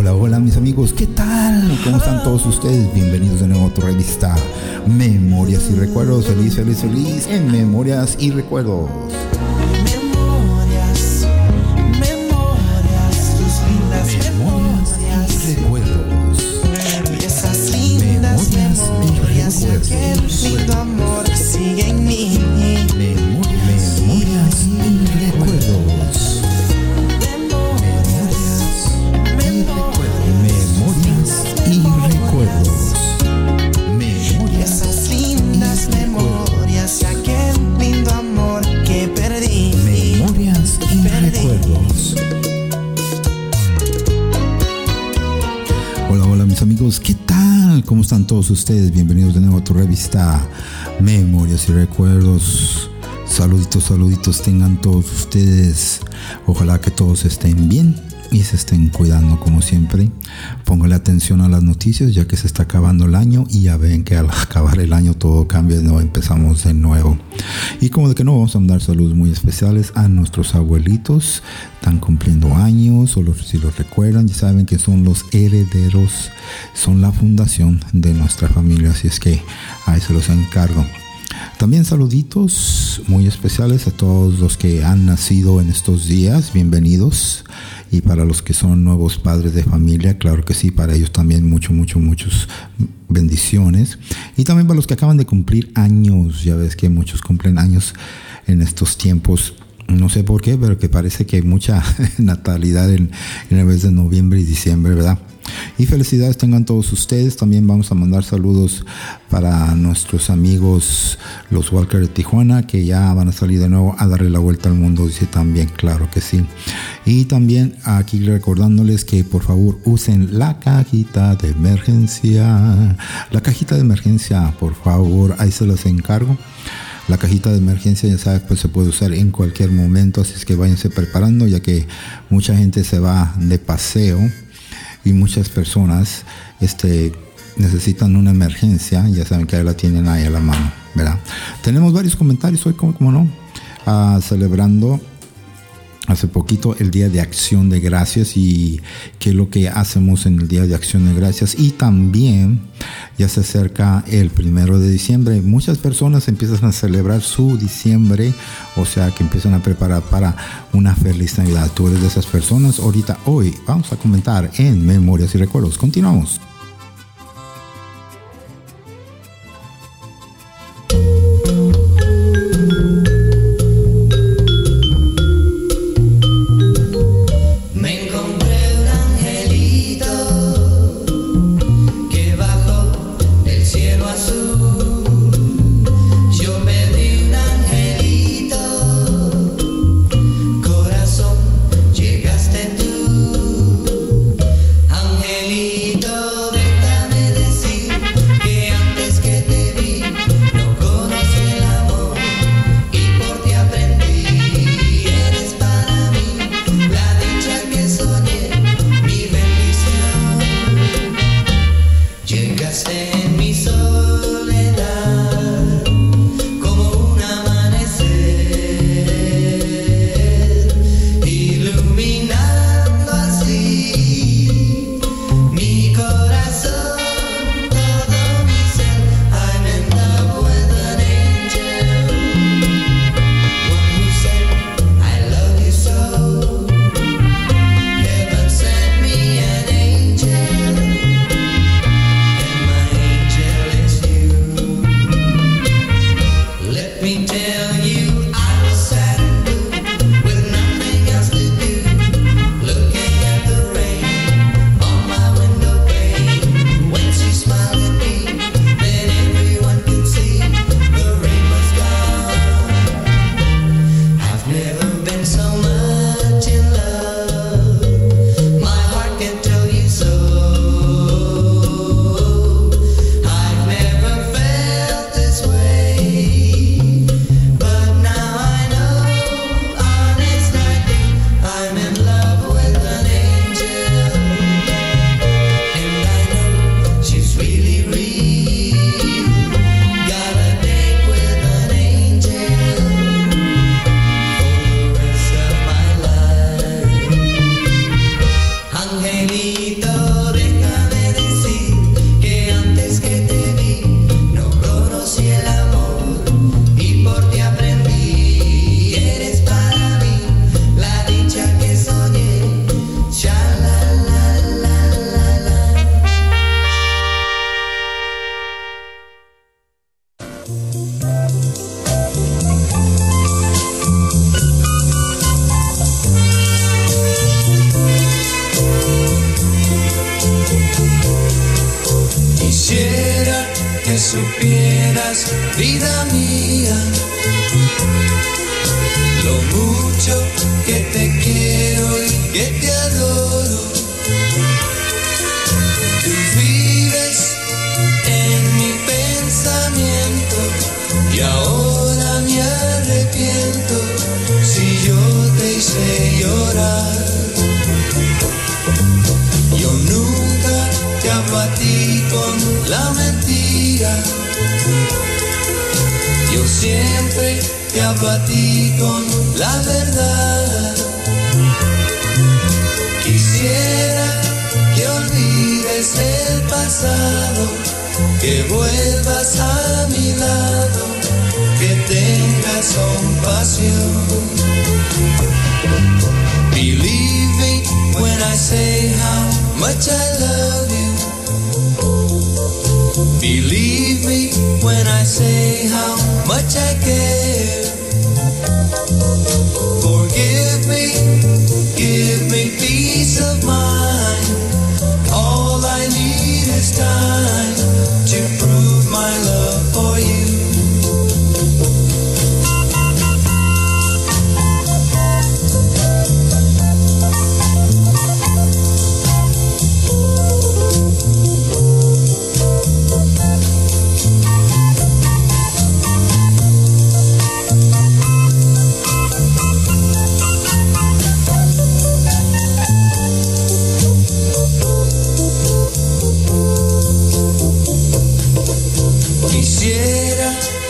Hola, hola mis amigos, ¿qué tal? ¿Cómo están todos ustedes? Bienvenidos de nuevo a tu revista Memorias y Recuerdos. Feliz, feliz, feliz en Memorias y Recuerdos. Ustedes? Bienvenidos de nuevo a tu revista Memorias y Recuerdos. Saluditos, saluditos tengan todos ustedes. Ojalá que todos estén bien y se estén cuidando como siempre. Póngale atención a las noticias ya que se está acabando el año y ya ven que al acabar el año todo cambia, no empezamos de nuevo. Y como de que no vamos a mandar saludos muy especiales a nuestros abuelitos, están cumpliendo años o los, si los recuerdan, ya saben que son los herederos, son la fundación de nuestra familia, así es que ahí se los encargo. También saluditos muy especiales a todos los que han nacido en estos días, bienvenidos. Y para los que son nuevos padres de familia, claro que sí, para ellos también mucho, mucho, muchos bendiciones. Y también para los que acaban de cumplir años, ya ves que muchos cumplen años en estos tiempos. No sé por qué, pero que parece que hay mucha natalidad en, en el mes de noviembre y diciembre, ¿verdad? Y felicidades tengan todos ustedes. También vamos a mandar saludos para nuestros amigos los Walker de Tijuana que ya van a salir de nuevo a darle la vuelta al mundo. Dice también, claro que sí. Y también aquí recordándoles que por favor usen la cajita de emergencia. La cajita de emergencia, por favor, ahí se los encargo. La cajita de emergencia, ya sabes, pues se puede usar en cualquier momento, así es que váyanse preparando, ya que mucha gente se va de paseo y muchas personas este, necesitan una emergencia, ya saben que la tienen ahí a la mano, ¿verdad? Tenemos varios comentarios hoy, como, como no, Ah, celebrando hace poquito el Día de Acción de Gracias y qué es lo que hacemos en el Día de Acción de Gracias. Y también ya se acerca el primero de diciembre. Muchas personas empiezan a celebrar su diciembre, o sea que empiezan a preparar para una feliz Navidad. Tú eres de esas personas. Ahorita, hoy, vamos a comentar en Memorias y Recuerdos. Continuamos.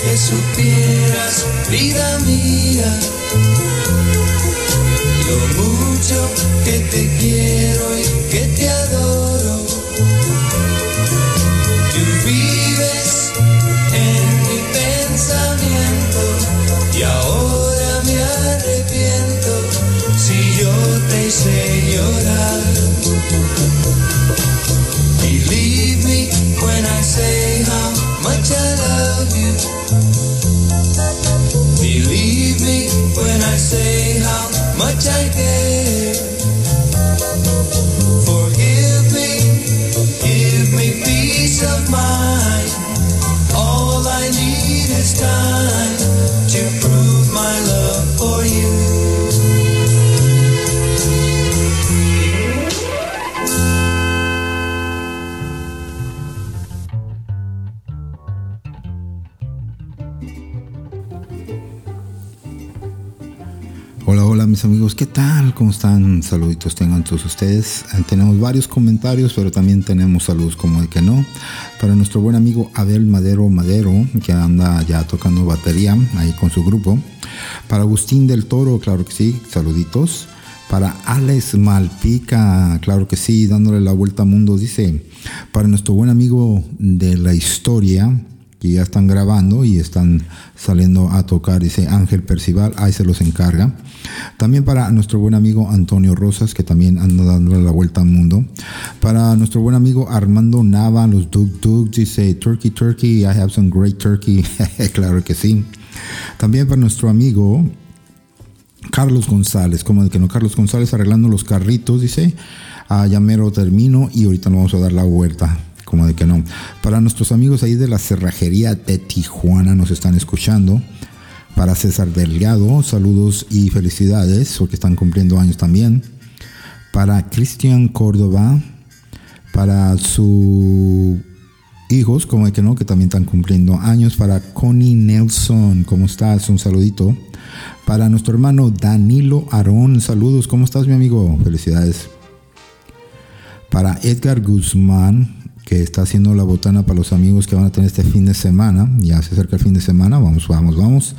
Que supieras, vida mía, lo mucho que te quiero y que te adoro. Say how much I care. Amigos, ¿qué tal? ¿Cómo están? Saluditos tengan todos ustedes. Eh, tenemos varios comentarios, pero también tenemos saludos como de que no. Para nuestro buen amigo Abel Madero Madero, que anda ya tocando batería ahí con su grupo. Para Agustín del Toro, claro que sí, saluditos. Para Alex Malpica, claro que sí, dándole la vuelta al mundo, dice. Para nuestro buen amigo de la historia, que ya están grabando y están saliendo a tocar, dice Ángel Percival, ahí se los encarga. También para nuestro buen amigo Antonio Rosas, que también anda dándole la vuelta al mundo. Para nuestro buen amigo Armando Nava, los Duk Duk, dice Turkey Turkey, I have some great turkey. claro que sí. También para nuestro amigo Carlos González, como de que no, Carlos González arreglando los carritos, dice. Ah, ya mero termino y ahorita nos vamos a dar la vuelta como de que no. Para nuestros amigos ahí de la cerrajería de Tijuana nos están escuchando. Para César Delgado, saludos y felicidades porque están cumpliendo años también. Para Cristian Córdoba, para sus hijos, como de que no, que también están cumpliendo años. Para Connie Nelson, ¿cómo estás? Un saludito. Para nuestro hermano Danilo Arón, saludos, ¿cómo estás mi amigo? Felicidades. Para Edgar Guzmán, que está haciendo la botana para los amigos que van a tener este fin de semana. Ya se acerca el fin de semana, vamos, vamos, vamos.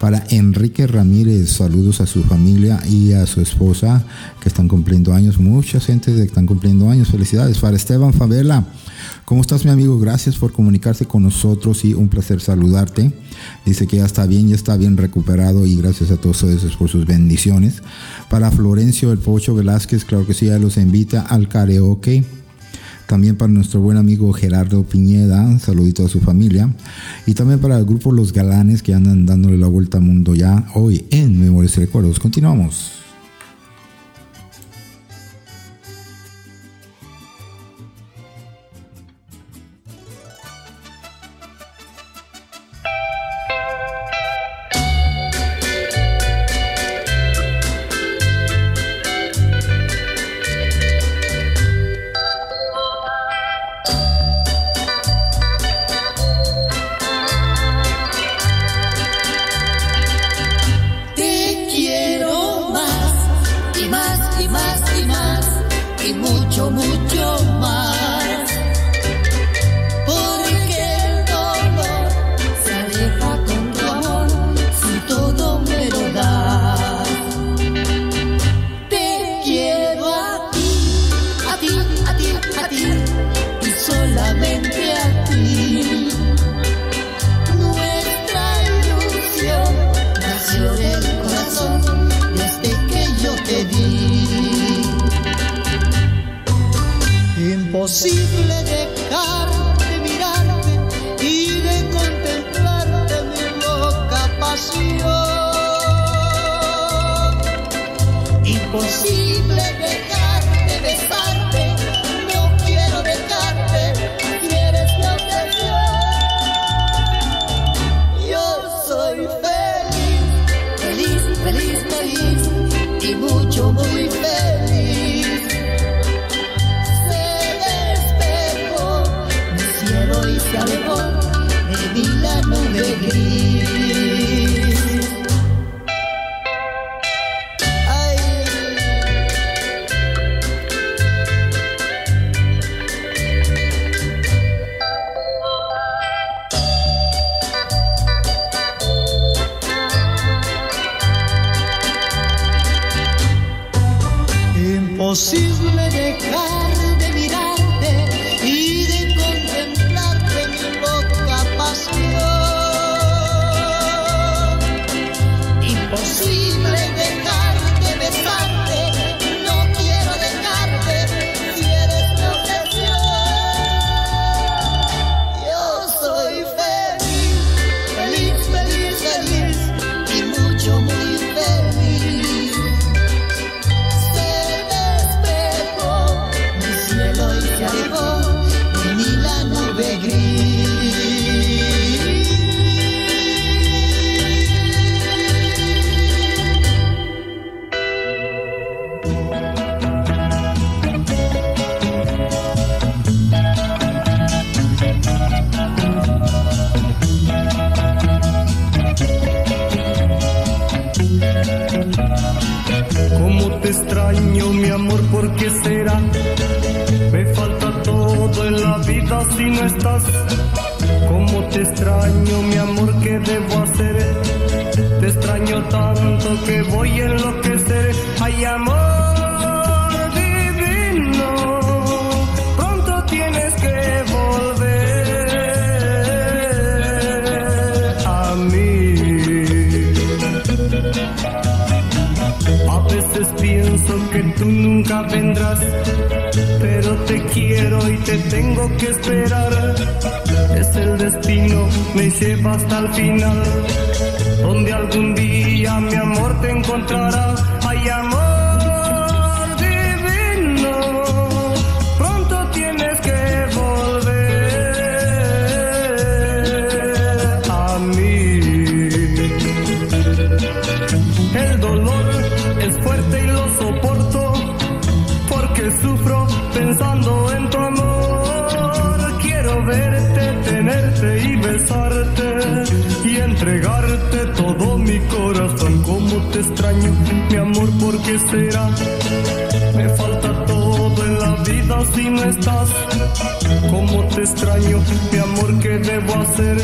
Para Enrique Ramírez, saludos a su familia y a su esposa que están cumpliendo años. Mucha gente que están cumpliendo años, felicidades. Para Esteban Favela, ¿cómo estás mi amigo? Gracias por comunicarse con nosotros y un placer saludarte. Dice que ya está bien, ya está bien recuperado y gracias a todos ustedes por sus bendiciones. Para Florencio El Pocho Velázquez, claro que sí, ya los invita al karaoke. También para nuestro buen amigo Gerardo Piñeda, saludito a su familia. Y también para el grupo Los Galanes que andan dándole la vuelta al mundo ya hoy en Memorias y Recuerdos. Continuamos. Me falta todo en la vida si no estás. Cómo te extraño, mi amor, ¿qué debo hacer?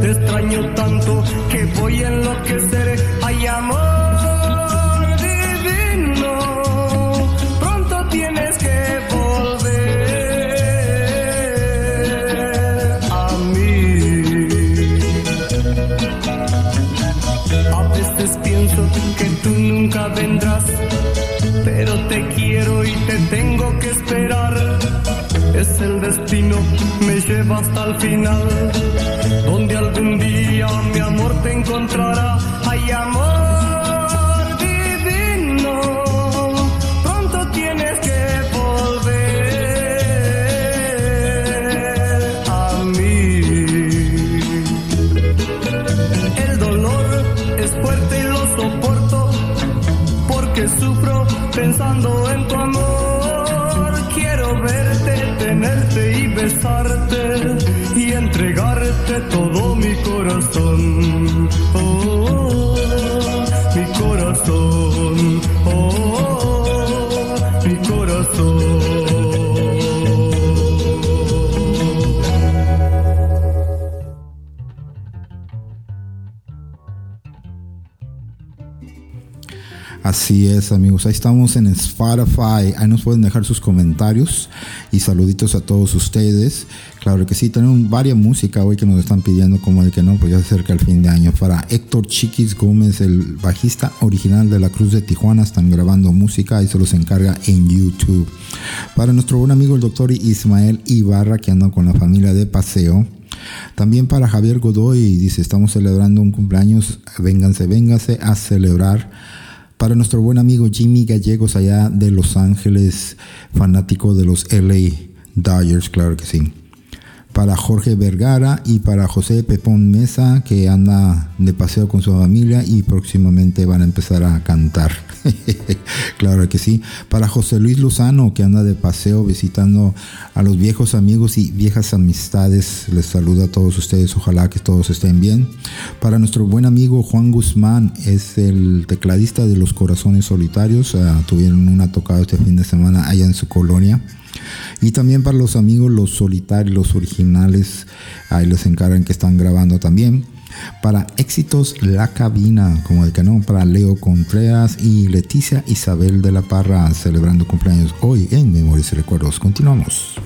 Te extraño tanto que voy a enloquecer. Ay, amor El destino, me lleva hasta el final, donde algún día mi amor te encontrará. Ay, amor divino, pronto tienes que volver a mí. El dolor es fuerte y lo soporto porque sufro pensando en tu amor. Besarte y entregarte todo mi corazón. Oh, mi corazón. Oh, mi corazón. Así es, amigos. Ahí estamos en Spotify. Ahí nos pueden dejar sus comentarios y saluditos a todos ustedes. Claro que sí, tenemos varias música hoy que nos están pidiendo, como el que no, pues ya se acerca el fin de año. Para Héctor Chiquis Gómez, el bajista original de la Cruz de Tijuana, están grabando música y se los encarga en YouTube. Para nuestro buen amigo el doctor Ismael Ibarra, que anda con la familia de paseo. También para Javier Godoy, dice, estamos celebrando un cumpleaños, vénganse, vénganse a celebrar. Para nuestro buen amigo Jimmy Gallegos allá de Los Ángeles, fanático de los LA Dodgers, claro que sí. Para Jorge Vergara y para José Pepón Mesa, que anda de paseo con su familia y próximamente van a empezar a cantar. claro que sí. Para José Luis Lozano, que anda de paseo visitando a los viejos amigos y viejas amistades. Les saluda a todos ustedes. Ojalá que todos estén bien. Para nuestro buen amigo Juan Guzmán, es el tecladista de Los Corazones Solitarios. Ah, tuvieron una tocada este fin de semana allá en su colonia. Y también para los amigos, los solitarios, los originales, ahí les encargan que están grabando también. Para éxitos La Cabina, como el no, para Leo Contreras y Leticia Isabel de la Parra, celebrando cumpleaños hoy en Memorias y Recuerdos. Continuamos.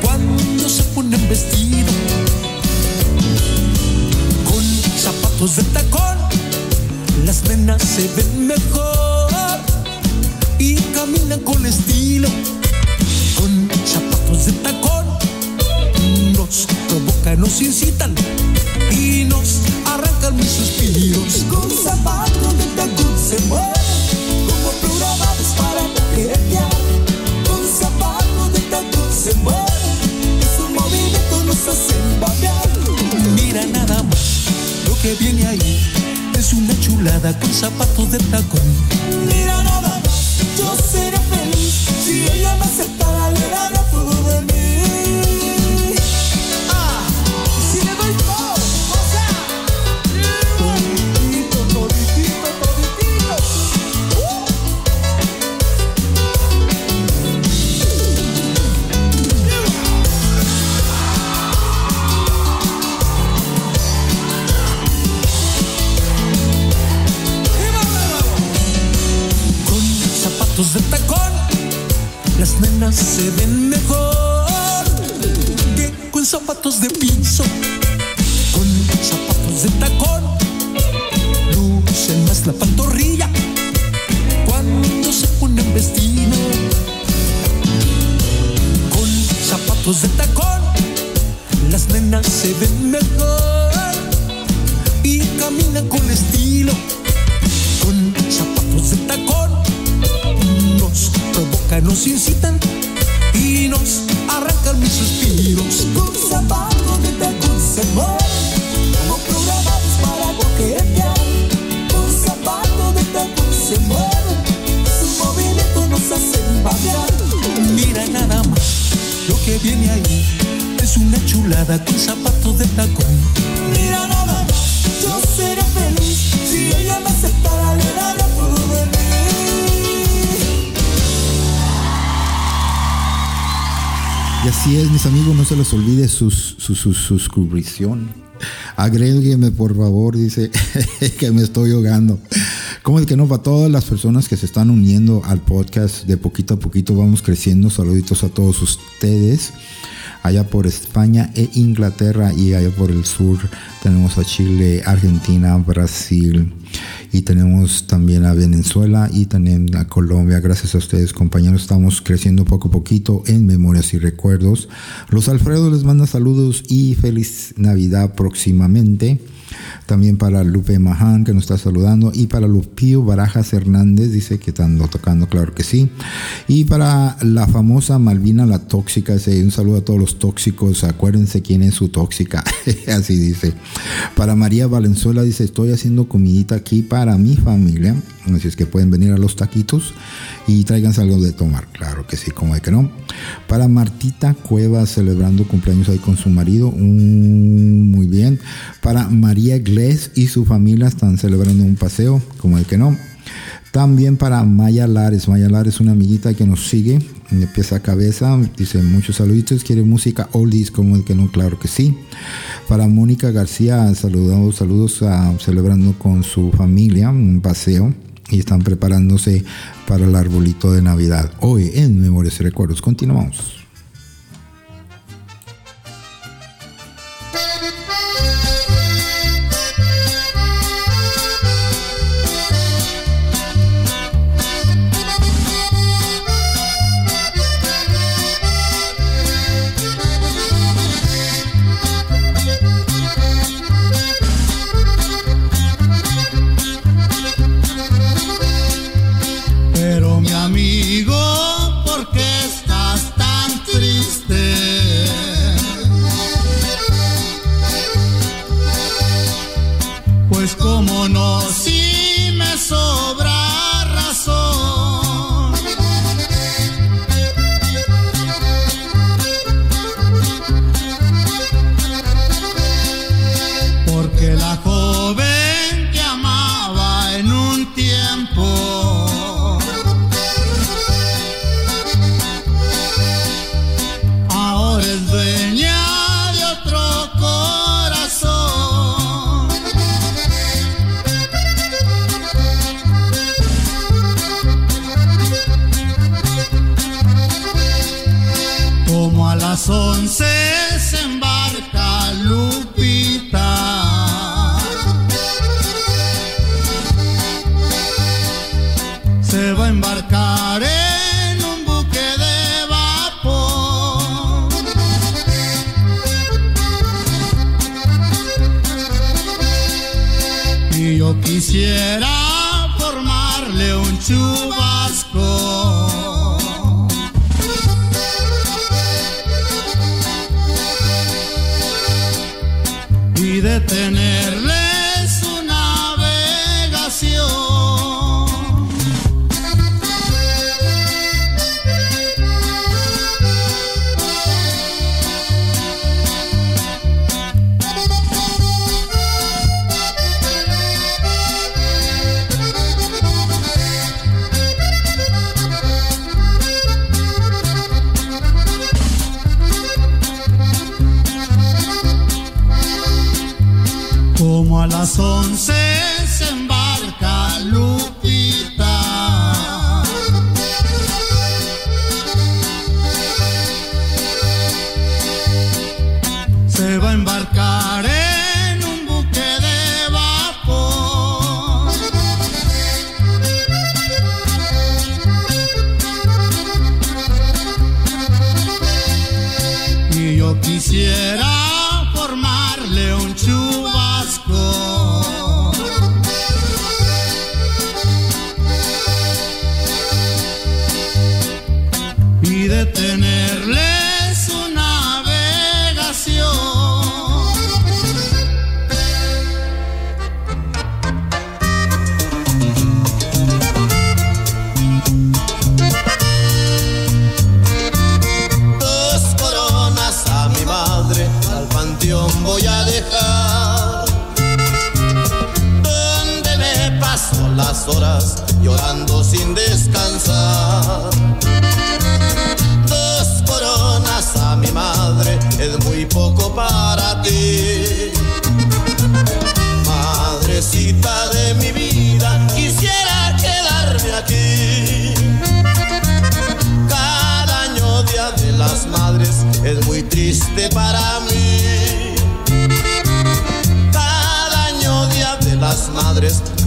Cuando se ponen vestido. Con zapatos de tacón, las nenas se ven mejor y caminan con estilo con zapatos de tacón nos provocan, nos incitan y nos arrancan mis suspiros. Con zapatos de tacón se mueven como programados para coquetear. Se mueven y sus movimientos nos hacen babear. Mira nada más lo que viene ahí es una chulada con zapatos de tacón. Mira nada más, yo seré feliz si ella me aceptara, le todo de mí. Zapatos de tacón, las nenas se ven mejor que con zapatos de piso. Con zapatos de tacón, lucen más la pantorrilla cuando se ponen vestido. Con zapatos de tacón, las nenas se ven mejor y caminan con estilo nos incitan y nos arrancan mis amigos, no se les olvide sus- su, su suscripción. Agrégueme, por favor, dice que me estoy ahogando. ¿Cómo es que no? Para todas las personas que se están uniendo al podcast, de poquito a poquito vamos creciendo. Saluditos a todos ustedes. Allá por España e Inglaterra y allá por el sur tenemos a Chile, Argentina, Brasil. Y tenemos también a Venezuela y también a Colombia. Gracias a ustedes, compañeros. Estamos creciendo poco a poquito en memorias y recuerdos. Los Alfredo les manda saludos y feliz Navidad próximamente. También para Lupe Mahan, que nos está saludando. Y para Lupío Barajas Hernández, dice que están tocando, claro que sí. Y para la famosa Malvina la Tóxica, dice, un saludo a todos los tóxicos. Acuérdense quién es su tóxica. Así dice. Para María Valenzuela, dice, estoy haciendo comidita aquí para mi familia. Así es que pueden venir a los taquitos y tráiganse algo de tomar. Claro que sí, como de que no. Para Martita Cuevas, celebrando cumpleaños ahí con su marido. Mm, muy bien. Para María Gles y su familia están celebrando un paseo, como el que no. También para Maya Lares. Maya Lares, una amiguita que nos sigue de pieza a cabeza. Dice muchos saluditos. Quiere música oldies, como el que no, claro que sí. Para Mónica García, saludos, saludos a- celebrando con su familia un paseo. Y están preparándose para el arbolito de Navidad. Hoy en Memorias y Recuerdos. Continuamos.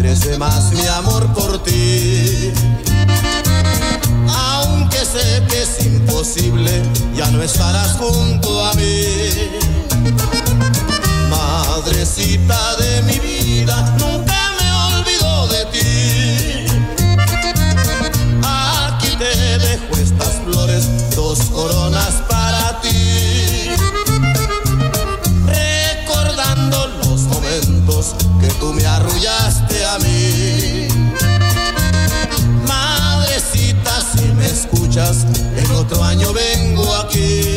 Crece más mi amor por ti. Aunque sé que es imposible, ya no estarás junto a mí. Madrecita de mi vida, el otro año vengo aquí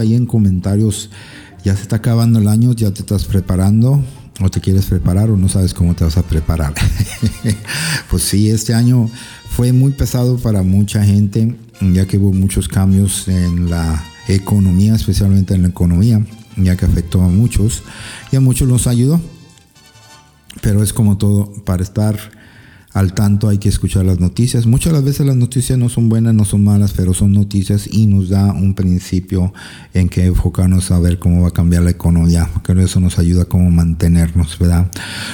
ahí en comentarios. Ya se está acabando el año, ya te estás preparando o te quieres preparar o no sabes cómo te vas a preparar. pues sí, este año fue muy pesado para mucha gente, ya que hubo muchos cambios en la economía, especialmente en la economía, ya que afectó a muchos y a muchos los ayudó. Pero es como todo, para estar al tanto hay que escuchar las noticias. Muchas de las veces las noticias no son buenas, no son malas, pero son noticias y nos da un principio en que enfocarnos a ver cómo va a cambiar la economía, porque eso nos ayuda a mantenernos, ¿verdad?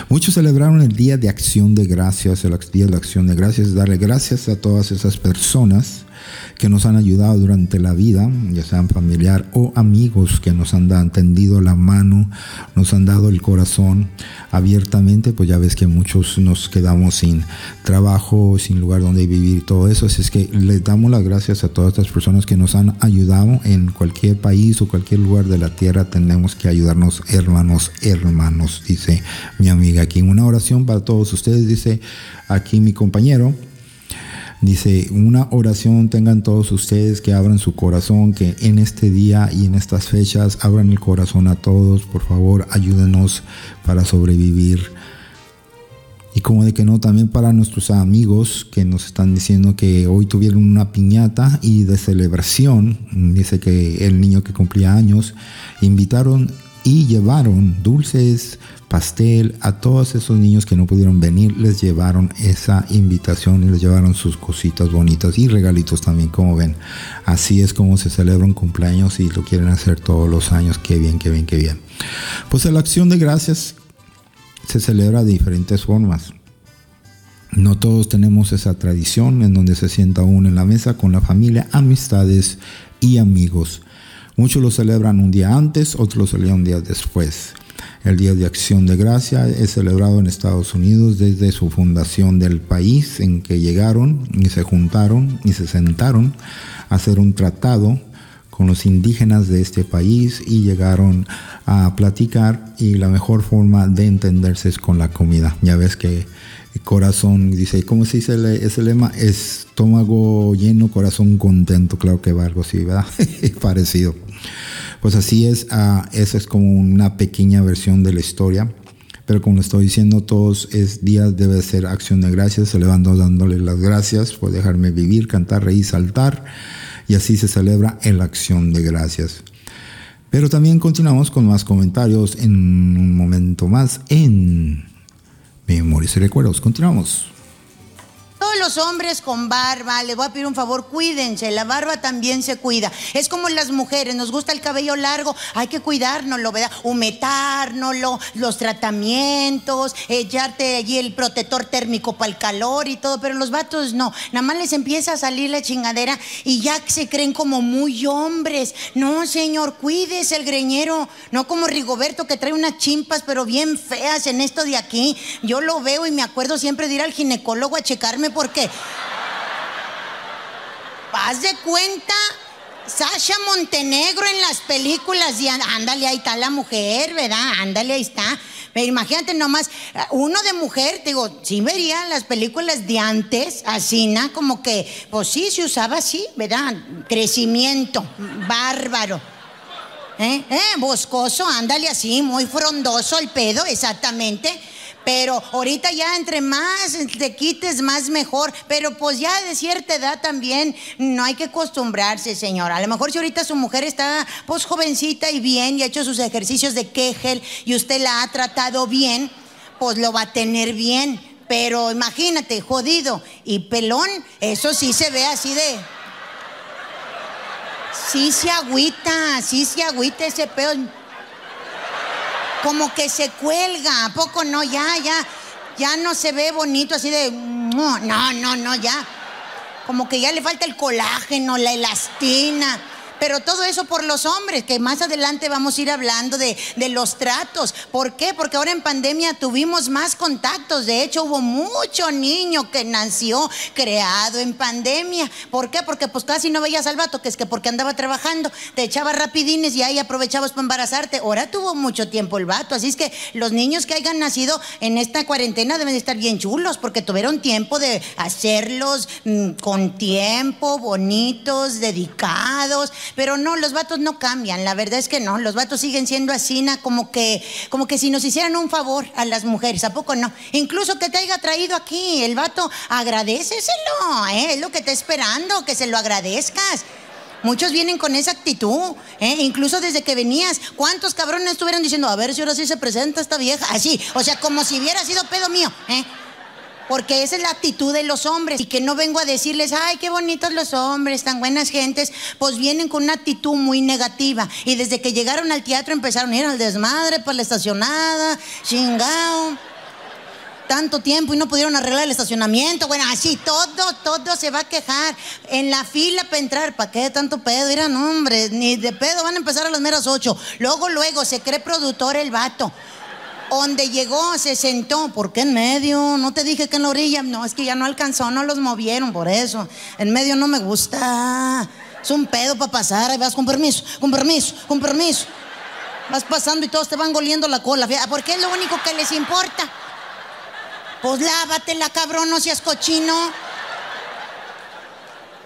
Muchos celebraron el Día de Acción de Gracias, el Día de Acción de Gracias, darle gracias a todas esas personas que nos han ayudado durante la vida, ya sean familiar o amigos que nos han tendido la mano, nos han dado el corazón abiertamente, pues ya ves que muchos nos quedamos sin trabajo, sin lugar donde vivir, todo eso. Así es que les damos las gracias a todas estas personas que nos han ayudado en cualquier país o cualquier lugar de la tierra. Tenemos que ayudarnos, hermanos, hermanos, dice mi amiga aquí. Una oración para todos ustedes, dice aquí mi compañero. Dice, una oración tengan todos ustedes que abran su corazón, que en este día y en estas fechas abran el corazón a todos. Por favor, ayúdenos para sobrevivir. Y como de que no, también para nuestros amigos que nos están diciendo que hoy tuvieron una piñata y de celebración. Dice que el niño que cumplía años invitaron y llevaron dulces, pastel a todos esos niños que no pudieron venir. Les llevaron esa invitación y les llevaron sus cositas bonitas y regalitos también, como ven. Así es como se celebra un cumpleaños y lo quieren hacer todos los años. Qué bien, qué bien, qué bien. Pues la acción de gracias se celebra de diferentes formas. No todos tenemos esa tradición en donde se sienta uno en la mesa con la familia, amistades y amigos. Muchos lo celebran un día antes, otros lo celebran un día después. El Día de Acción de Gracia es celebrado en Estados Unidos desde su fundación del país en que llegaron y se juntaron y se sentaron a hacer un tratado con los indígenas de este país y llegaron a platicar y la mejor forma de entenderse es con la comida. Ya ves que corazón, dice, ¿cómo se dice el- ese lema? Estómago lleno, corazón contento, claro que va algo así, ¿verdad? Parecido. Pues así es, ah, esa es como una pequeña versión de la historia. Pero como estoy diciendo, todos es días debe ser acción de gracias, se levanto dándole las gracias por dejarme vivir, cantar, reír, saltar. Y así se celebra en la acción de gracias. Pero también continuamos con más comentarios en un momento más en Memorias y Recuerdos. Continuamos. Todos los hombres con barba, les voy a pedir un favor, cuídense, la barba también se cuida. Es como las mujeres, nos gusta el cabello largo, hay que cuidárnoslo, ¿verdad? Humetárnoslo, los tratamientos, echarte allí el protector térmico para el calor y todo, pero los vatos no, nada más les empieza a salir la chingadera y ya se creen como muy hombres. No, señor, cuídese el greñero, no como Rigoberto que trae unas chimpas pero bien feas en esto de aquí. Yo lo veo y me acuerdo siempre de ir al ginecólogo a checarme porque... Haz de cuenta, Sasha Montenegro en las películas, y ándale, ahí está la mujer, ¿verdad? Ándale, ahí está. Pero imagínate nomás, uno de mujer, digo, sí vería las películas de antes, así, ¿no? Como que, pues sí, se usaba así, ¿verdad? Crecimiento, bárbaro. ¿Eh? ¿Eh? Boscoso, ándale así, muy frondoso el pedo, exactamente. Pero ahorita ya entre más te quites, más mejor. Pero pues ya de cierta edad también no hay que acostumbrarse, señora. A lo mejor si ahorita su mujer está pues jovencita y bien y ha hecho sus ejercicios de Kegel y usted la ha tratado bien, pues lo va a tener bien. Pero imagínate, jodido y pelón, eso sí se ve así de... Sí se agüita, sí se agüita ese pedo. Como que se cuelga, ¿a poco no? Ya, ya, ya no se ve bonito así de... No, no, no, ya. Como que ya le falta el colágeno, la elastina. Pero todo eso por los hombres, que más adelante vamos a ir hablando de, los tratos. ¿Por qué? Porque ahora en pandemia tuvimos más contactos. De hecho, hubo mucho niño que nació creado en pandemia. ¿Por qué? Porque pues casi no veías al vato, que es que porque andaba trabajando, te echaba rapidines y ahí aprovechabas para embarazarte. Ahora tuvo mucho tiempo el vato. Así es que los niños que hayan nacido en esta cuarentena deben de estar bien chulos, porque tuvieron tiempo de hacerlos mm, con tiempo, bonitos, dedicados. Pero no, los vatos no cambian, la verdad es que no, los vatos siguen siendo así, como que, como que si nos hicieran un favor a las mujeres, ¿a poco no? Incluso que te haya traído aquí, el vato, agradeceselo, ¿eh? es lo que está esperando, que se lo agradezcas. Muchos vienen con esa actitud, ¿eh? incluso desde que venías. ¿Cuántos cabrones estuvieron diciendo, a ver si ahora sí se presenta esta vieja? Así, o sea, como si hubiera sido pedo mío, ¿eh? Porque esa es la actitud de los hombres. Y que no vengo a decirles, ay, qué bonitos los hombres, tan buenas gentes. Pues vienen con una actitud muy negativa. Y desde que llegaron al teatro empezaron a ir al desmadre, para la estacionada, chingao. Tanto tiempo y no pudieron arreglar el estacionamiento. Bueno, así todo, todo se va a quejar. En la fila para entrar, ¿para qué tanto pedo? Mira, no, hombre, ni de pedo van a empezar a las meras ocho. Luego, luego, se cree productor el vato. Donde llegó, se sentó. ¿Por qué en medio? No te dije que en la orilla. No, es que ya no alcanzó, no los movieron, por eso. En medio no me gusta. Es un pedo para pasar. Ahí vas con permiso, con permiso, con permiso. Vas pasando y todos te van goliendo la cola. Fíjate, Porque es lo único que les importa. Pues lávatela, cabrón, no seas cochino.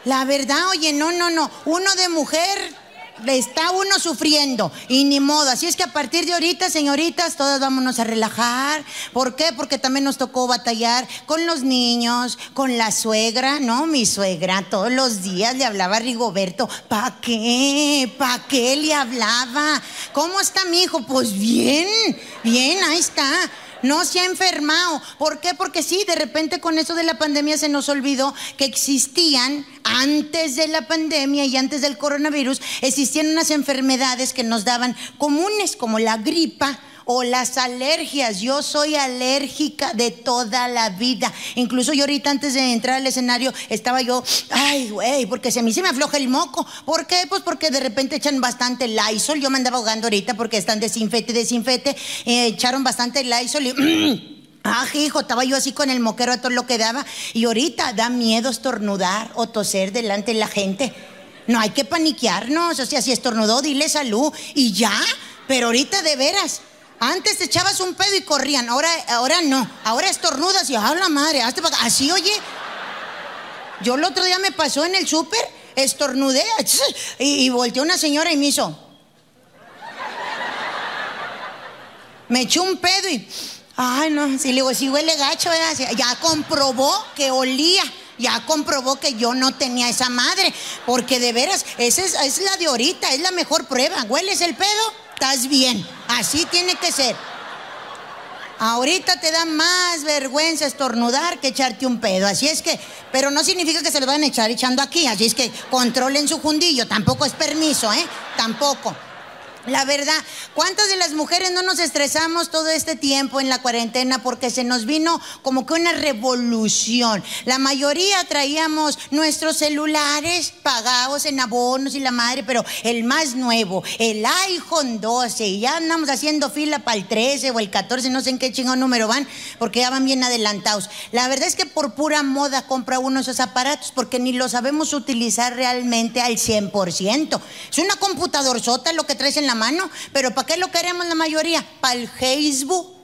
La verdad, oye, no, no, no. Uno de mujer está uno sufriendo y ni modo. Así es que a partir de ahorita, señoritas, todas vámonos a relajar. ¿Por qué? Porque también nos tocó batallar con los niños, con la suegra, ¿no? Mi suegra todos los días le hablaba a Rigoberto. ¿Pa' qué? ¿Pa' qué le hablaba? ¿Cómo está mi hijo? Pues bien, bien, ahí está. No se ha enfermado. ¿Por qué? Porque sí, de repente con eso de la pandemia se nos olvidó que existían, antes de la pandemia y antes del coronavirus, existían unas enfermedades que nos daban comunes, como la gripa o las alergias. Yo soy alérgica de toda la vida. Incluso yo ahorita antes de entrar al escenario estaba yo, ay, güey, porque se a mí se me afloja el moco. ¿Por qué? Pues porque de repente echan bastante Lysol. Yo me andaba ahogando ahorita porque están desinfete, desinfete. Eh, echaron bastante Lysol y... Ah, hijo, estaba yo así con el moquero a todo lo que daba. Y ahorita da miedo estornudar o toser delante de la gente. No hay que paniquearnos. O sea, si estornudó, dile salud. Y ya. Pero ahorita de veras. Antes te echabas un pedo y corrían. Ahora, ahora no. Ahora estornudas y habla madre. hazte pa' acá". Así, oye. Yo el otro día me pasó en el súper, estornudé y, y volteó una señora y me hizo. Me echó un pedo y. Ay, no, sí, le digo, sí huele gacho, ¿verdad? Ya comprobó que olía. Ya comprobó que yo no tenía esa madre. Porque de veras, esa es, es la de ahorita, es la mejor prueba. ¿Hueles el pedo? Estás bien. Así tiene que ser. Ahorita te da más vergüenza estornudar que echarte un pedo. Así es que, pero no significa que se lo van a echar echando aquí. Así es que controlen su fundillo. Tampoco es permiso, ¿eh? Tampoco. La verdad, ¿cuántas de las mujeres no nos estresamos todo este tiempo en la cuarentena porque se nos vino como que una revolución? La mayoría traíamos nuestros celulares pagados en abonos y la madre, pero el más nuevo, el iPhone 12, y ya andamos haciendo fila para el 13 o el 14, no sé en qué chingón número van, porque ya van bien adelantados. La verdad es que por pura moda compra uno esos aparatos porque ni lo sabemos utilizar realmente al 100%. Es una computadorzota lo que traes en la mano, pero ¿para qué lo queremos la mayoría? Para el Facebook,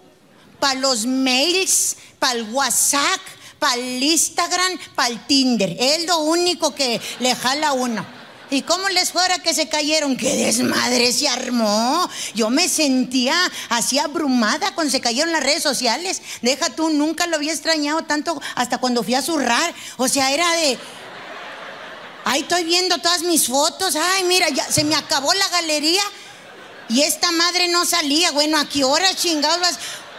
para los mails, para el WhatsApp, para el Instagram, para el Tinder. Es lo único que le jala uno. ¿Y cómo les fuera que se cayeron? ¡Qué desmadre se armó! Yo me sentía así abrumada cuando se cayeron las redes sociales. Deja tú, nunca lo había extrañado tanto hasta cuando fui a zurrar. O sea, era de... Ahí estoy viendo todas mis fotos. Ay, mira, ya se me acabó la galería. Y esta madre no salía. Bueno, ¿a qué hora chingados?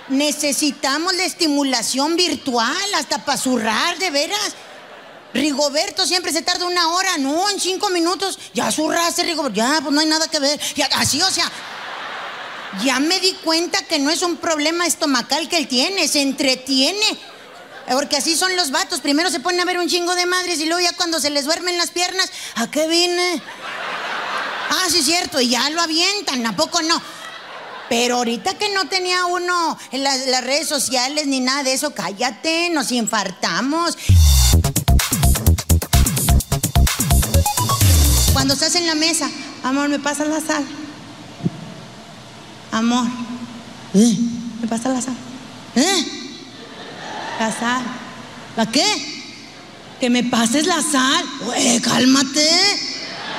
Necesitamos la estimulación virtual hasta para zurrar, de veras. Rigoberto siempre se tarda una hora, no, en cinco minutos. Ya zurraste, Rigoberto. Ya, pues no hay nada que ver. Ya, así, o sea, ya me di cuenta que no es un problema estomacal que él tiene, se entretiene. Porque así son los vatos. Primero se ponen a ver un chingo de madres y luego ya cuando se les duermen las piernas, ¿a qué vine? Ah, sí, es cierto, y ya lo avientan, ¿a poco no? Pero ahorita que no tenía uno en las, las redes sociales ni nada de eso, cállate, nos infartamos. Cuando estás en la mesa, amor, ¿me pasas la sal? Amor, ¿eh? ¿me pasas la sal? ¿Eh? La sal. ¿La qué? Que me pases la sal. Güey, cálmate,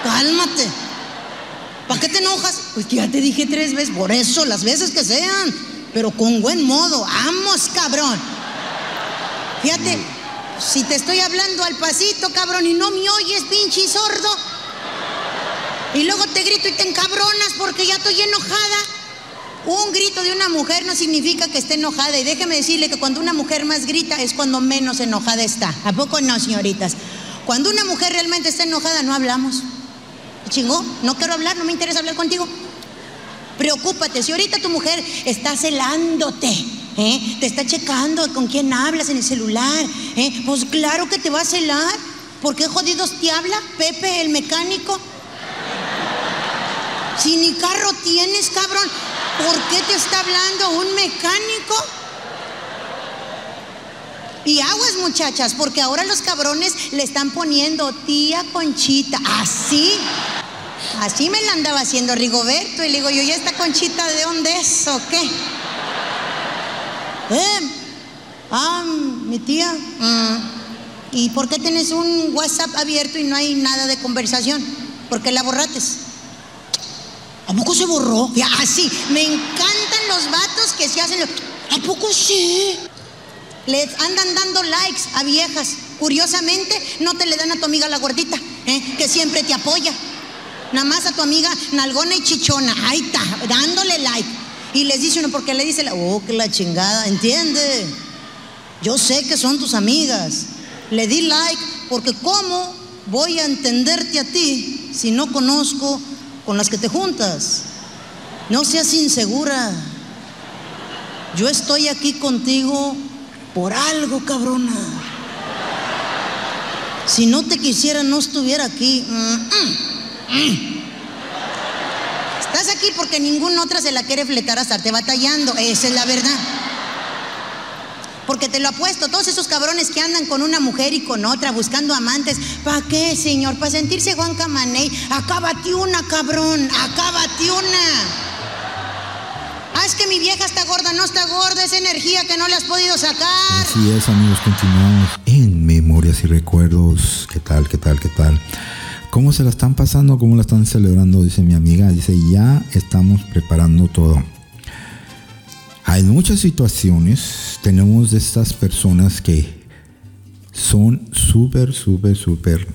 cálmate. ¿Para qué te enojas? Pues que ya te dije tres veces, por eso, las veces que sean, pero con buen modo. Vamos, cabrón. Fíjate, si te estoy hablando al pasito, cabrón, y no me oyes, pinche sordo. Y luego te grito y te encabronas porque ya estoy enojada. Un grito de una mujer no significa que esté enojada. Y déjeme decirle que cuando una mujer más grita es cuando menos enojada está. ¿A poco no, señoritas? Cuando una mujer realmente está enojada, no hablamos. Chingó, no quiero hablar, no me interesa hablar contigo. Preocúpate, si ahorita tu mujer está celándote, ¿eh? te está checando con quién hablas en el celular, ¿eh? pues claro que te va a celar. ¿Por qué jodidos te habla Pepe, el mecánico? Si ni carro tienes, cabrón, ¿por qué te está hablando un mecánico? Y aguas, muchachas, porque ahora los cabrones le están poniendo tía Conchita. Así. Así me la andaba haciendo Rigoberto. Y le digo yo, ¿y esta Conchita de dónde es o qué? Eh, ah, mi tía. mm, ¿Y por qué tienes un WhatsApp abierto y no hay nada de conversación? ¿Por qué la borrates? ¿A poco se borró? Ya, así. Me encantan los vatos que se hacen. lo- ¿A poco sí? Les andan dando likes a viejas. Curiosamente, no te le dan a tu amiga la gordita, ¿eh? que siempre te apoya. Nada más a tu amiga nalgona y chichona. Ahí está, dándole like. Y les dice uno, porque le dice la, oh, que la chingada, entiende. Yo sé que son tus amigas. Le di like porque ¿cómo voy a entenderte a ti si no conozco con las que te juntas? No seas insegura. Yo estoy aquí contigo por algo, cabrona. Si no te quisiera, no estuviera aquí. Estás aquí porque ninguna otra se la quiere fletar a estarte batallando. Esa es la verdad. Porque te lo apuesto, todos esos cabrones que andan con una mujer y con otra buscando amantes, ¿para qué, señor? ¿Para sentirse Juan Camaney? Acábate una, cabrón, acábate una. Ah, es que mi vieja está gorda, no está gorda, es energía que no le has podido sacar. Así es, amigos, continuamos en Memorias y Recuerdos. ¿Qué tal, qué tal, qué tal? ¿Cómo se la están pasando? ¿Cómo la están celebrando? Dice mi amiga. Dice, ya estamos preparando todo. Hay muchas situaciones, tenemos de estas personas que son súper, súper, súper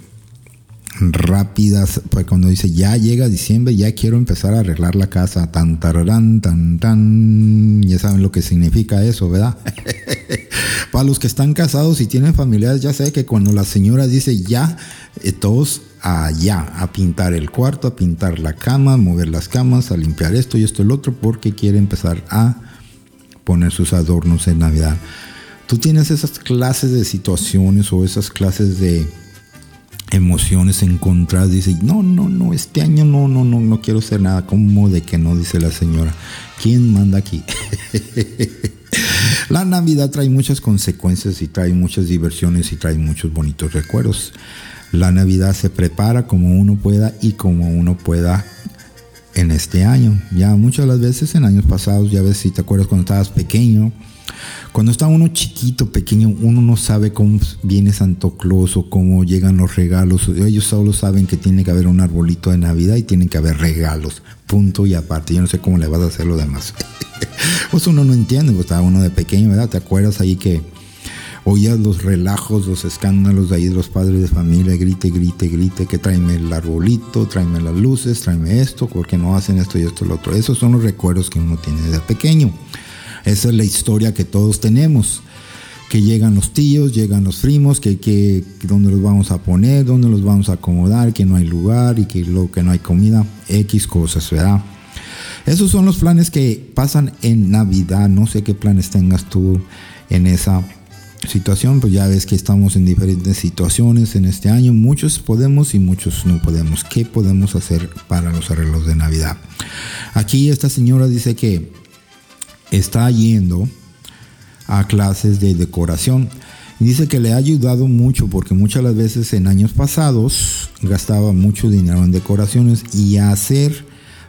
rápidas, pues cuando dice ya llega diciembre, ya quiero empezar a arreglar la casa, tan tararán, tan tan, ya saben lo que significa eso, ¿verdad? Para los que están casados y tienen familiares, ya sé que cuando la señora dice ya, eh, todos allá, a pintar el cuarto, a pintar la cama, mover las camas, a limpiar esto y esto y el otro, porque quiere empezar a poner sus adornos en Navidad. Tú tienes esas clases de situaciones o esas clases de emociones encontradas. Dice, no, no, no, este año no, no, no, no quiero hacer nada. ¿Cómo de que no? Dice la señora. ¿Quién manda aquí? la Navidad trae muchas consecuencias y trae muchas diversiones y trae muchos bonitos recuerdos. La Navidad se prepara como uno pueda y como uno pueda en este año. Ya muchas de las veces en años pasados, ya ves si te acuerdas cuando estabas pequeño, cuando está uno chiquito, pequeño, uno no sabe cómo viene Santo Claus o cómo llegan los regalos. Ellos solo saben que tiene que haber un arbolito de Navidad y tienen que haber regalos. Punto y aparte. Yo no sé cómo le vas a hacer lo demás. pues uno no entiende, pues estaba uno de pequeño, ¿verdad? ¿Te acuerdas ahí que oías los relajos, los escándalos de ahí de los padres de familia, grite, grite, grite, que tráeme el arbolito, tráeme las luces, tráeme esto, porque no hacen esto y esto y lo otro. Esos son los recuerdos que uno tiene desde pequeño. Esa es la historia que todos tenemos. Que llegan los tíos, llegan los primos, que, que dónde los vamos a poner, dónde los vamos a acomodar, que no hay lugar y que lo que no hay comida, X cosas, ¿verdad? Esos son los planes que pasan en Navidad. No sé qué planes tengas tú en esa situación, pues ya ves que estamos en diferentes situaciones en este año. Muchos podemos y muchos no podemos. ¿Qué podemos hacer para los arreglos de Navidad? Aquí esta señora dice que está yendo a clases de decoración. Dice que le ha ayudado mucho porque muchas las veces en años pasados gastaba mucho dinero en decoraciones y hacer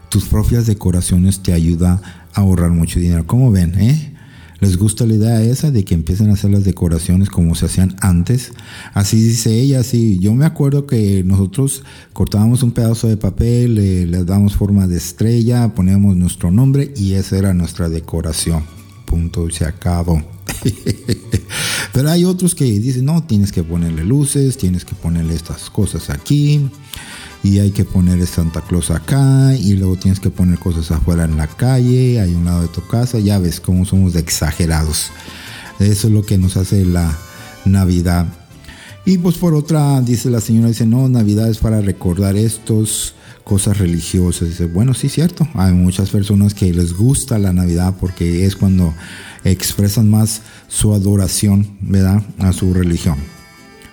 tus propias decoraciones te ayuda a ahorrar mucho dinero. ¿Cómo ven? Eh? ¿Les gusta la idea esa de que empiecen a hacer las decoraciones como se hacían antes? Así dice ella, sí. Yo me acuerdo que nosotros cortábamos un pedazo de papel, le, damos forma de estrella, poníamos nuestro nombre y esa era nuestra decoración. Punto, se acabó. Pero hay otros que dicen, no, tienes que ponerle luces, tienes que ponerle estas cosas aquí y hay que poner Santa Claus acá y luego tienes que poner cosas afuera en la calle, hay un lado de tu casa, ya ves cómo somos exagerados. Eso es lo que nos hace la Navidad. Y pues por otra, dice la señora, dice, no, Navidad es para recordar estos cosas religiosas. Dice, bueno, sí, cierto. Hay muchas personas que les gusta la Navidad porque es cuando expresan más su adoración, ¿verdad? A su religión.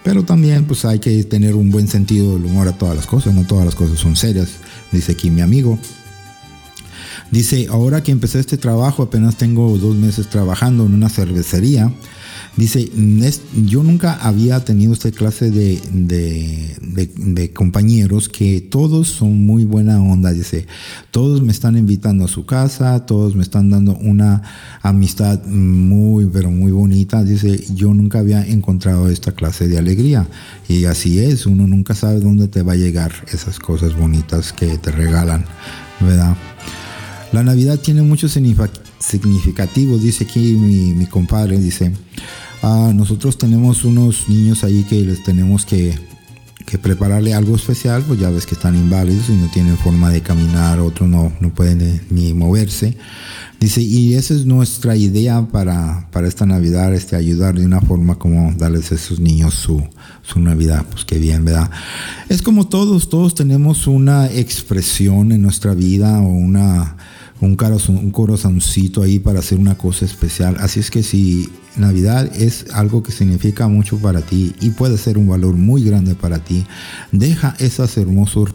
Pero también pues hay que tener un buen sentido del humor a todas las cosas, no todas las cosas son serias, dice aquí mi amigo. Dice, ahora que empecé este trabajo, apenas tengo dos meses trabajando en una cervecería. Dice, "Es- yo nunca había tenido esta clase de, de- compañeros que todos son muy buena onda. Dice, todos me están invitando a su casa, todos me están dando una amistad muy, pero muy bonita. Dice, yo nunca había encontrado esta clase de alegría. Y así es, uno nunca sabe dónde te va a llegar esas cosas bonitas que te regalan, ¿verdad? La Navidad tiene muchos signific- significativos, dice aquí mi, mi compadre, dice, "Ah, nosotros tenemos unos niños ahí que les tenemos que, que prepararle algo especial, pues ya ves que están inválidos y no tienen forma de caminar, otros no, no pueden eh, ni moverse. Dice, y esa es nuestra idea para, para esta Navidad, este, ayudar de una forma como darles a esos niños su, su Navidad, pues qué bien, ¿verdad? Es como todos, todos tenemos una expresión en nuestra vida o una, un, corazón, un corazoncito ahí para hacer una cosa especial. Así es que si Navidad es algo que significa mucho para ti y puede ser un valor muy grande para ti, deja esas hermosos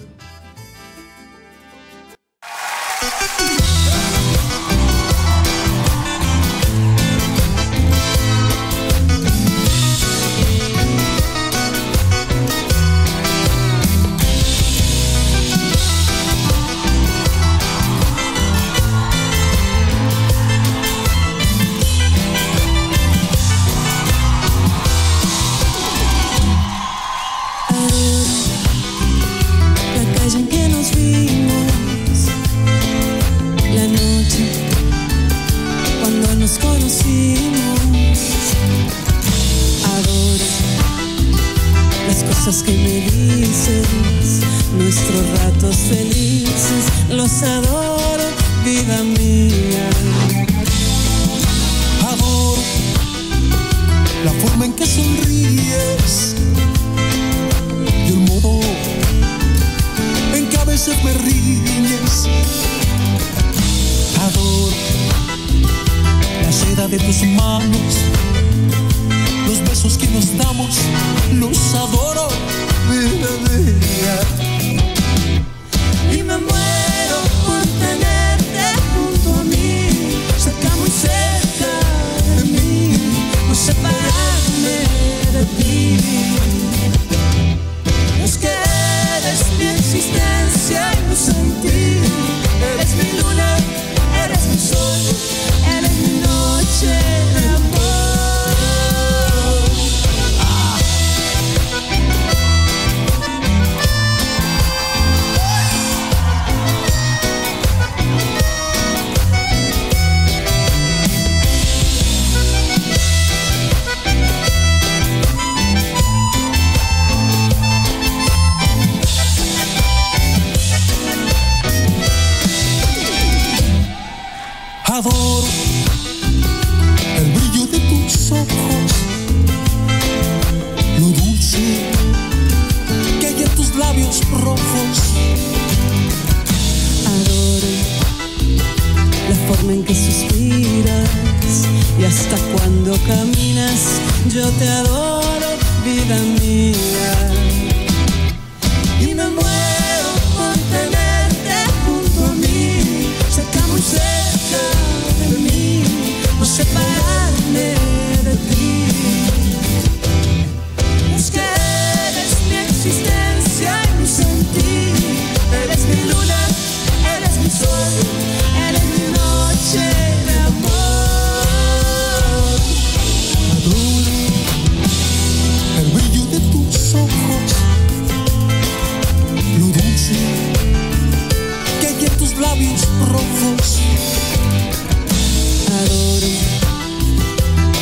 cosas que me dices, nuestros ratos felices, los adoro, vida mía. Adoro la forma en que sonríes y el modo en que a veces me riñes. Adoro la seda de tus manos los besos que nos damos, los adoro. bir will be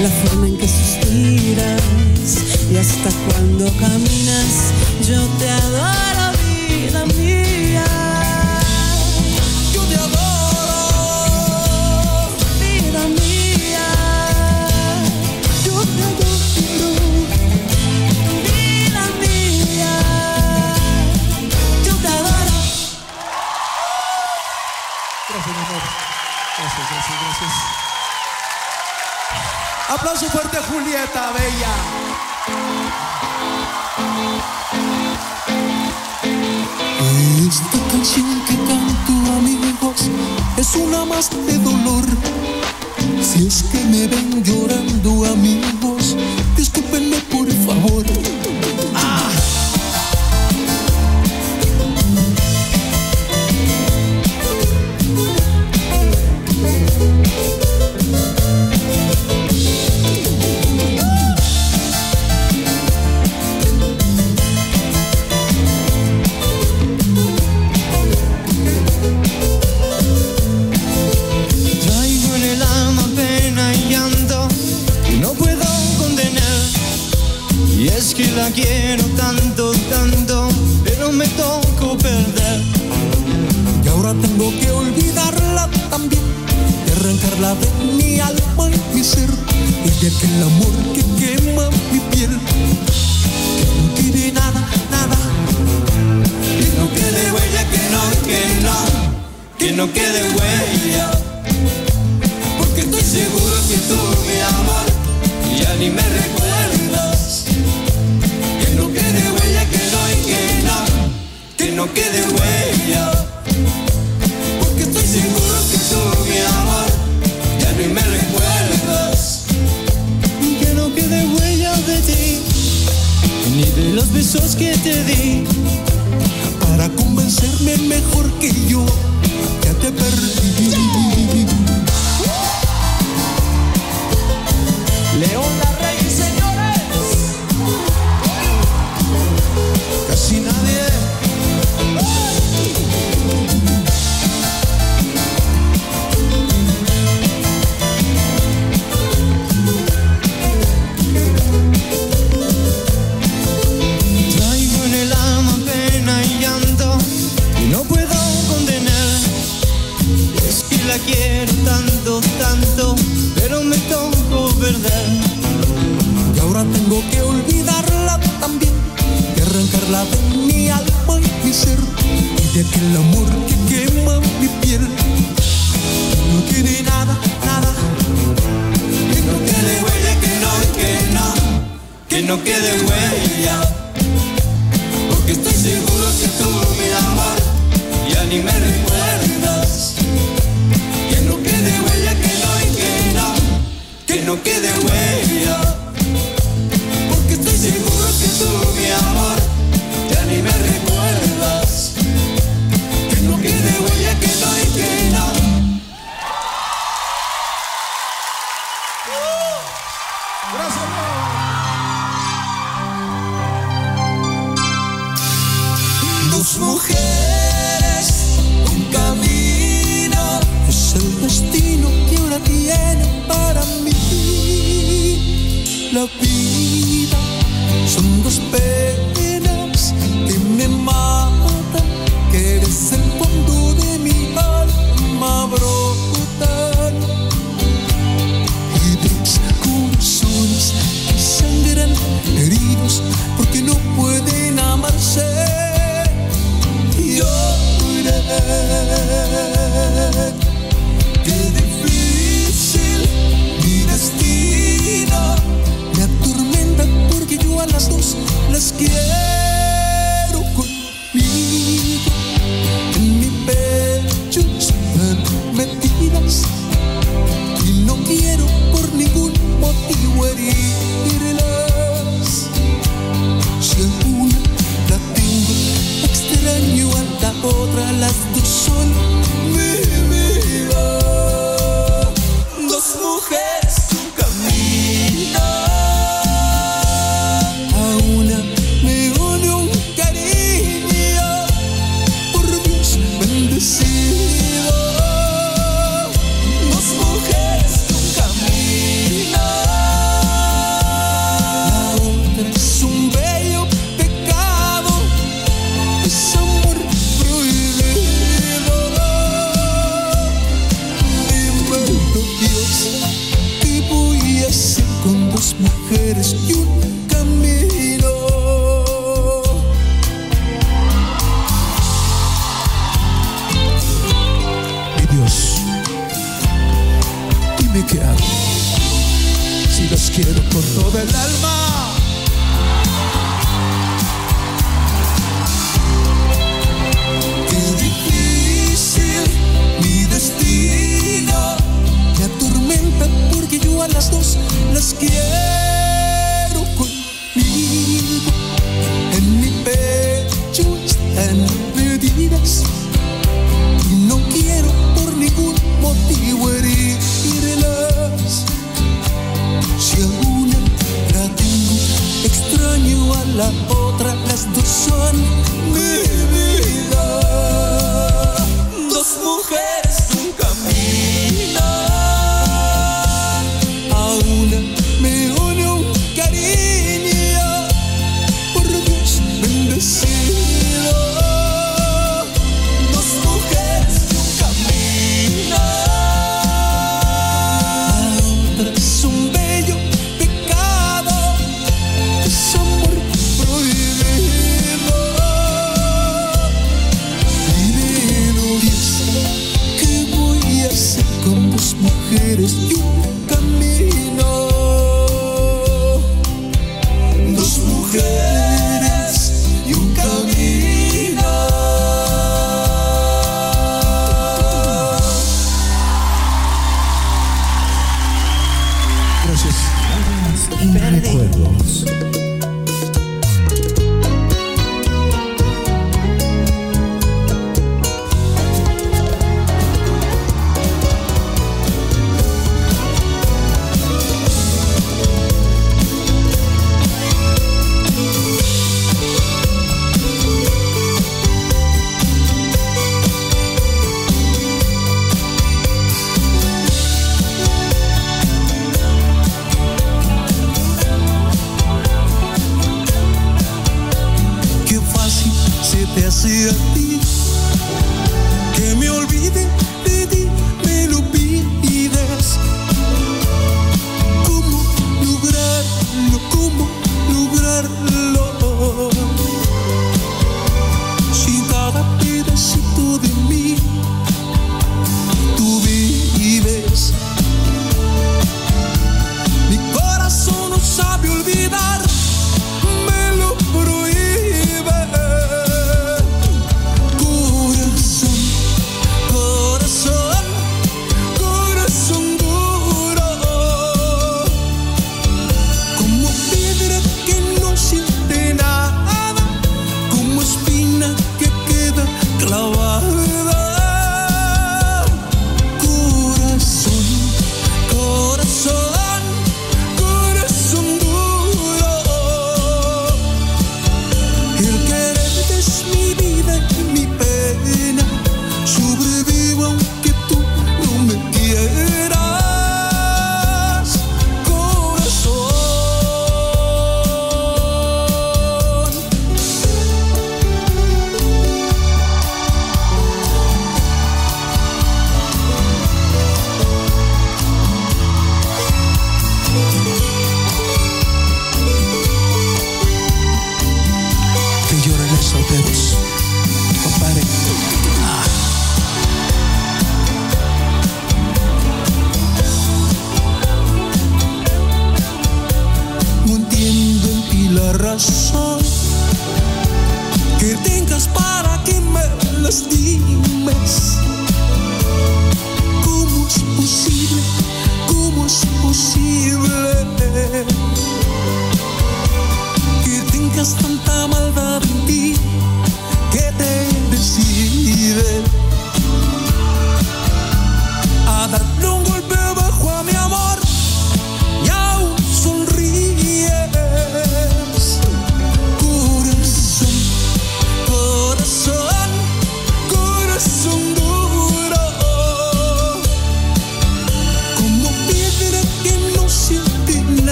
la forma en que suspiras y hasta cuando caminas. Yo te adoro, vida mía. Aplauso fuerte Julieta, bella. Esta canción que canto, amigos, es una más de dolor. Si es que me ven llorando, amigos, discúlpenme por favor.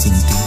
Sin ti.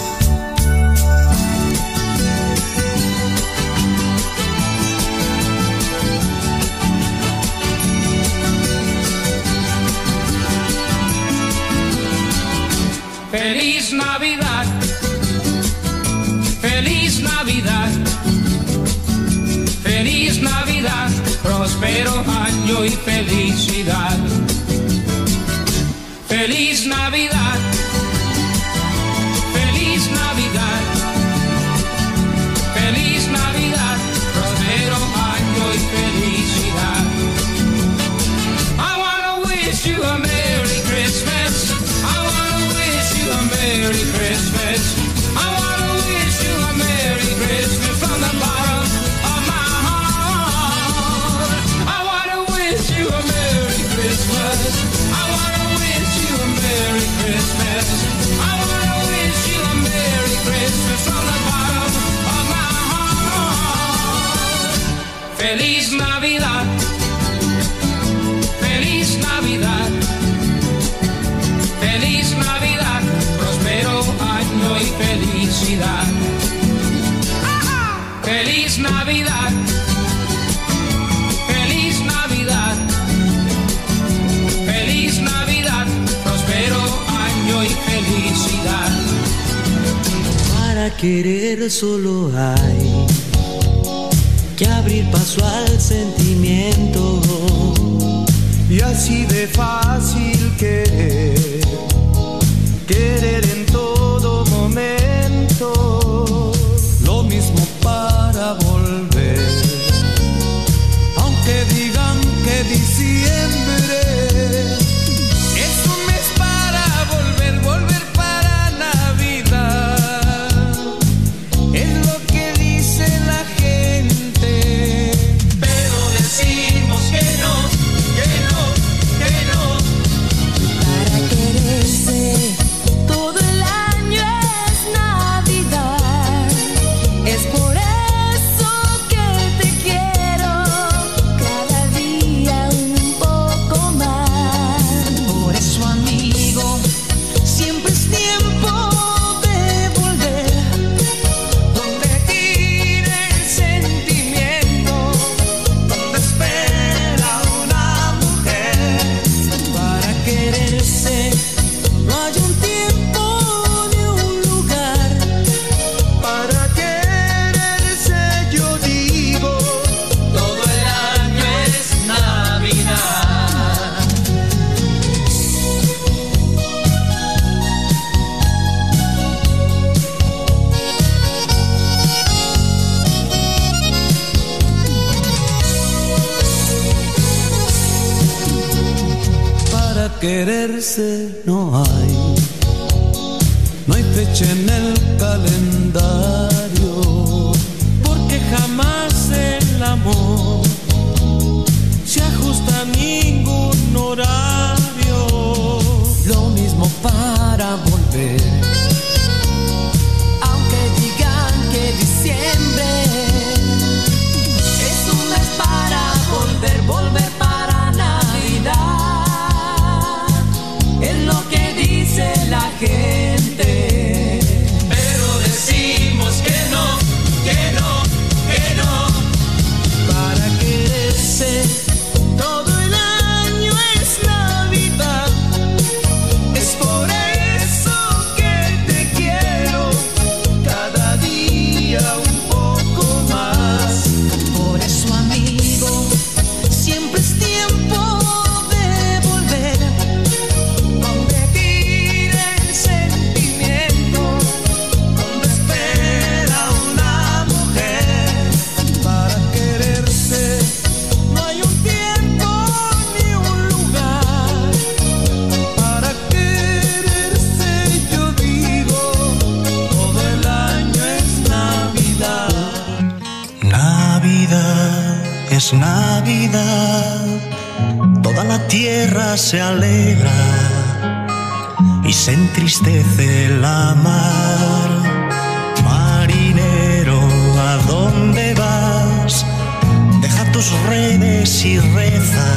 Tus redes y reza.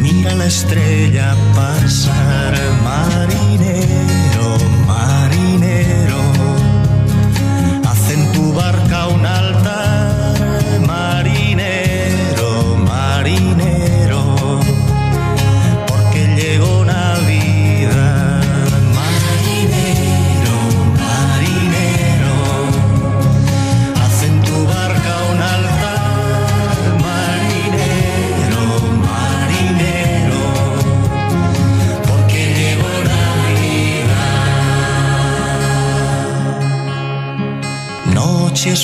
Mira la estrella pasar, marinero, marinero. Haz en tu barca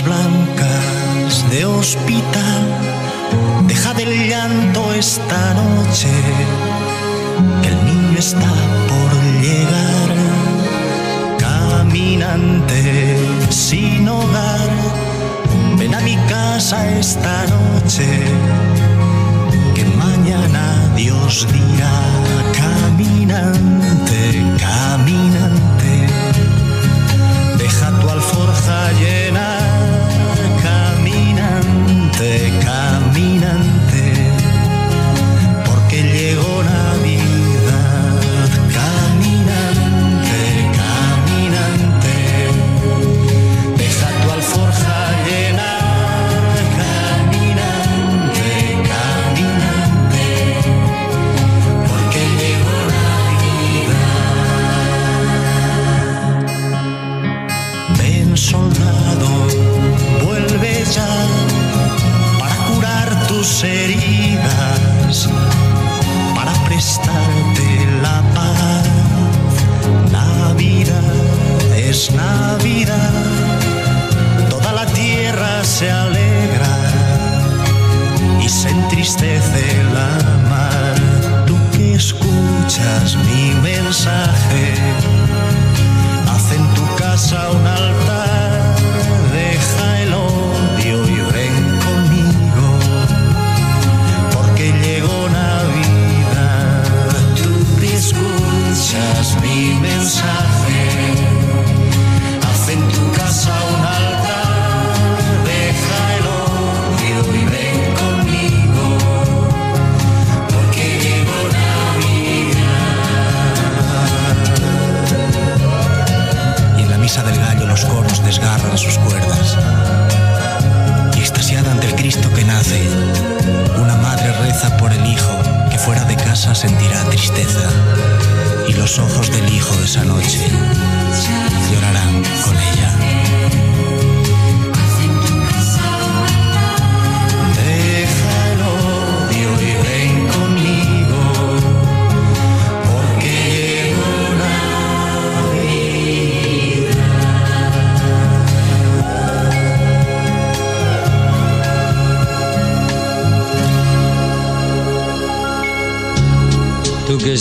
blancas de hospital, deja del llanto esta noche, que el niño está por llegar. Caminante sin hogar, ven a mi casa esta noche, que mañana Dios dirá. Caminante, caminante, deja tu alforja llena. Caminante, escuchas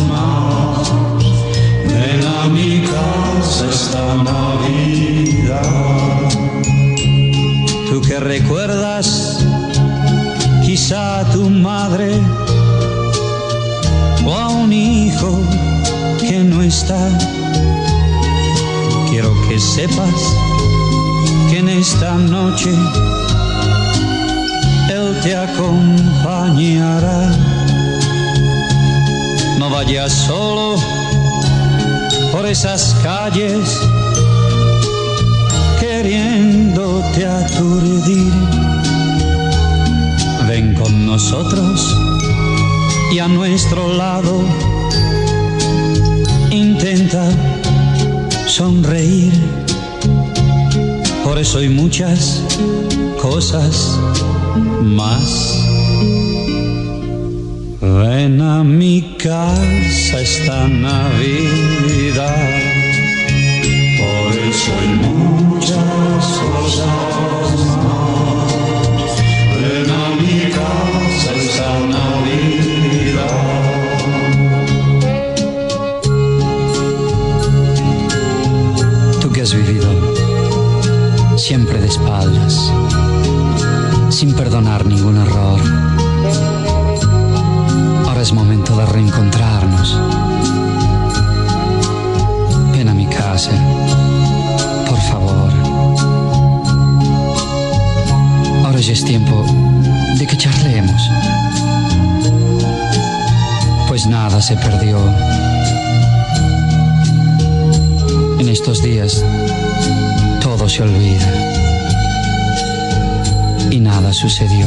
más. Ven a mi casa esta Navidad. Tú que recuerdas quizá a tu madre o a un hijo que no está. Quiero que sepas que en esta noche el te acompañará. No vayas solo por esas calles queriéndote aturdir. Ven con nosotros y a nuestro lado intenta sonreír. Por eso hay muchas cosas más. Ven a mi casa esta Navidad. Por eso hay muchas cosas más. Ven a mi casa esta Navidad. Tú que has vivido siempre de espaldas, sin perdonar es momento de reencontrarnos. Ven a mi casa, por favor. Ahora ya es tiempo de que charlemos. Pues nada se perdió. En estos días todo se olvida y nada sucedió.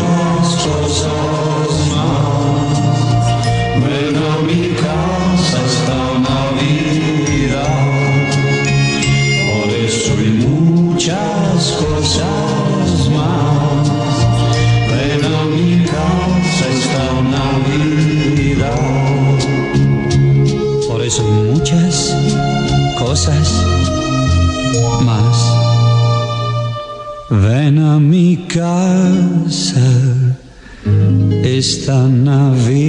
Ven a mi casa esta Navidad.